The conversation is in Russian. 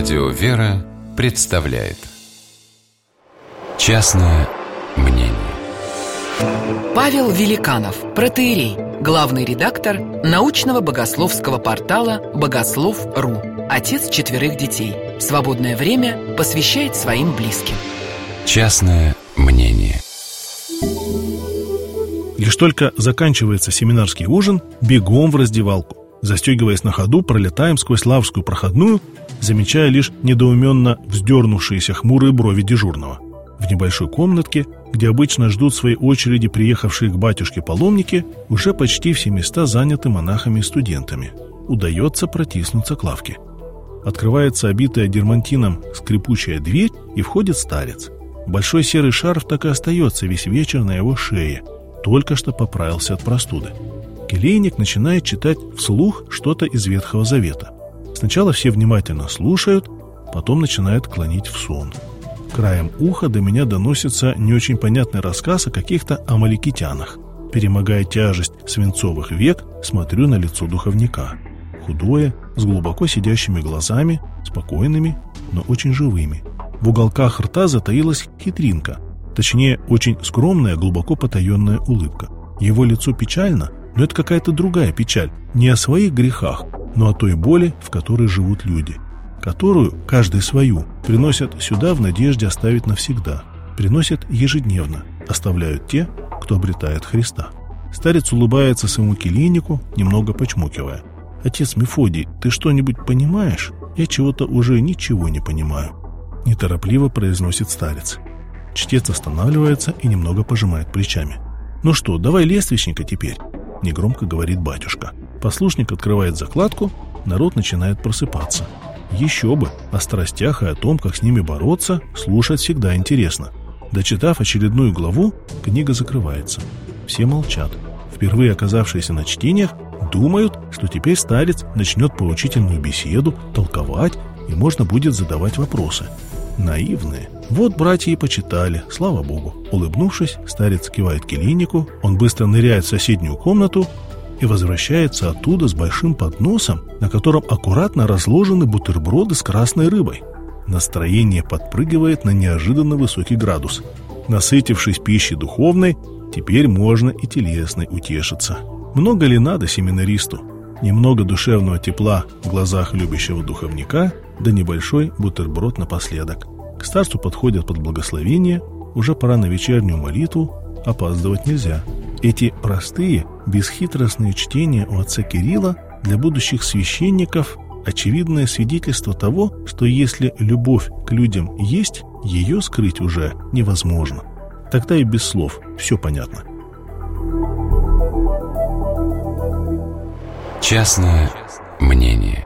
Радио «Вера» представляет Частное мнение Павел Великанов, протеерей, главный редактор научного богословского портала «Богослов.ру», отец четверых детей. Свободное время посвящает своим близким. Частное мнение Лишь только заканчивается семинарский ужин, бегом в раздевалку. Застегиваясь на ходу, пролетаем сквозь лавскую проходную, замечая лишь недоуменно вздернувшиеся хмурые брови дежурного. В небольшой комнатке, где обычно ждут своей очереди приехавшие к батюшке паломники, уже почти все места заняты монахами и студентами. Удается протиснуться к лавке. Открывается обитая дермантином скрипучая дверь, и входит старец. Большой серый шарф так и остается весь вечер на его шее. Только что поправился от простуды. Келейник начинает читать вслух что-то из Ветхого Завета. Сначала все внимательно слушают, потом начинают клонить в сон. Краем уха до меня доносится не очень понятный рассказ о каких-то амаликитянах. Перемогая тяжесть свинцовых век, смотрю на лицо духовника. Худое, с глубоко сидящими глазами, спокойными, но очень живыми. В уголках рта затаилась хитринка, точнее, очень скромная, глубоко потаенная улыбка. Его лицо печально, но это какая-то другая печаль, не о своих грехах, но о той боли, в которой живут люди, которую, каждый свою, приносят сюда в надежде оставить навсегда, приносят ежедневно, оставляют те, кто обретает Христа. Старец улыбается своему келейнику, немного почмокивая. «Отец Мефодий, ты что-нибудь понимаешь? Я чего-то уже ничего не понимаю». Неторопливо произносит старец. Чтец останавливается и немного пожимает плечами. «Ну что, давай лествичника теперь», — негромко говорит батюшка. Послушник открывает закладку, народ начинает просыпаться. Еще бы, о страстях и о том, как с ними бороться, слушать всегда интересно. Дочитав очередную главу, книга закрывается. Все молчат. Впервые оказавшиеся на чтениях думают, что теперь старец начнет поучительную беседу, толковать, и можно будет задавать вопросы. Наивные. Вот братья и почитали, слава богу. Улыбнувшись, старец кивает келейнику, он быстро ныряет в соседнюю комнату и возвращается оттуда с большим подносом, на котором аккуратно разложены бутерброды с красной рыбой. Настроение подпрыгивает на неожиданно высокий градус. Насытившись пищей духовной, теперь можно и телесной утешиться. Много ли надо семинаристу? Немного душевного тепла в глазах любящего духовника, да небольшой бутерброд напоследок. К старцу подходят под благословение, уже пора на вечернюю молитву, опаздывать нельзя. Эти простые, бесхитростные чтения у отца Кирилла для будущих священников – очевидное свидетельство того, что если любовь к людям есть, ее скрыть уже невозможно. Тогда и без слов все понятно. Частное мнение